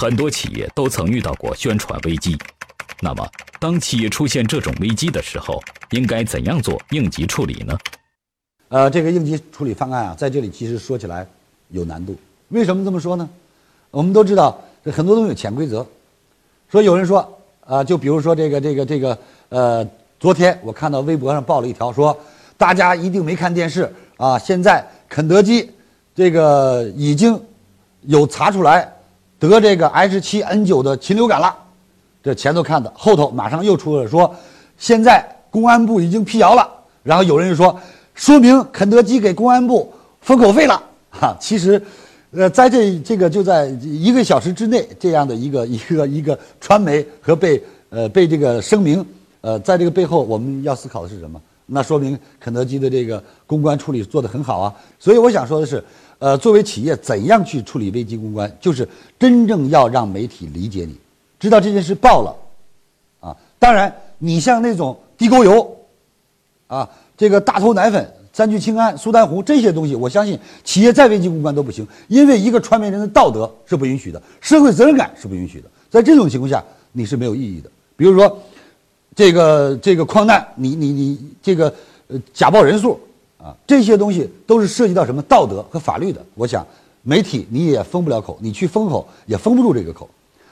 很多企业都曾遇到过宣传危机。那么，当企业出现这种危机的时候，应该怎样做应急处理呢？呃，这个应急处理方案啊，在这里其实说起来有难度。为什么这么说呢？我们都知道，这很多东西有潜规则。说有人说，啊，就比如说这个这个这个，呃，昨天我看到微博上报了一条，说大家一定没看电视啊，现在肯德基这个已经有查出来得这个 H7N9 的禽流感了。这前头看的，后头马上又出了说，现在公安部已经辟谣了。然后有人就说。说明肯德基给公安部封口费了哈，其实，呃，在这这个就在一个小时之内，这样的一个一个一个传媒和被呃被这个声明，呃，在这个背后我们要思考的是什么？那说明肯德基的这个公关处理做得很好啊。所以我想说的是，呃，作为企业怎样去处理危机公关，就是真正要让媒体理解你，知道这件事爆了，啊，当然你像那种地沟油，啊。这个大头奶粉、三聚氰胺、苏丹红这些东西，我相信企业再危机公关都不行，因为一个传媒人的道德是不允许的，社会责任感是不允许的。在这种情况下，你是没有意义的。比如说，这个这个矿难，你你你这个呃假报人数啊，这些东西都是涉及到什么道德和法律的。我想媒体你也封不了口，你去封口也封不住这个口。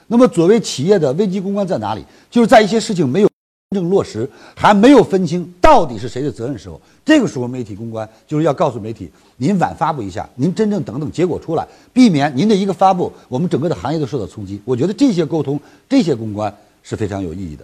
那么作为企业的危机公关在哪里？就是在一些事情没有。真正落实还没有分清到底是谁的责任时候，这个时候媒体公关就是要告诉媒体，您晚发布一下，您真正等等结果出来，避免您的一个发布，我们整个的行业都受到冲击。我觉得这些沟通、这些公关是非常有意义的。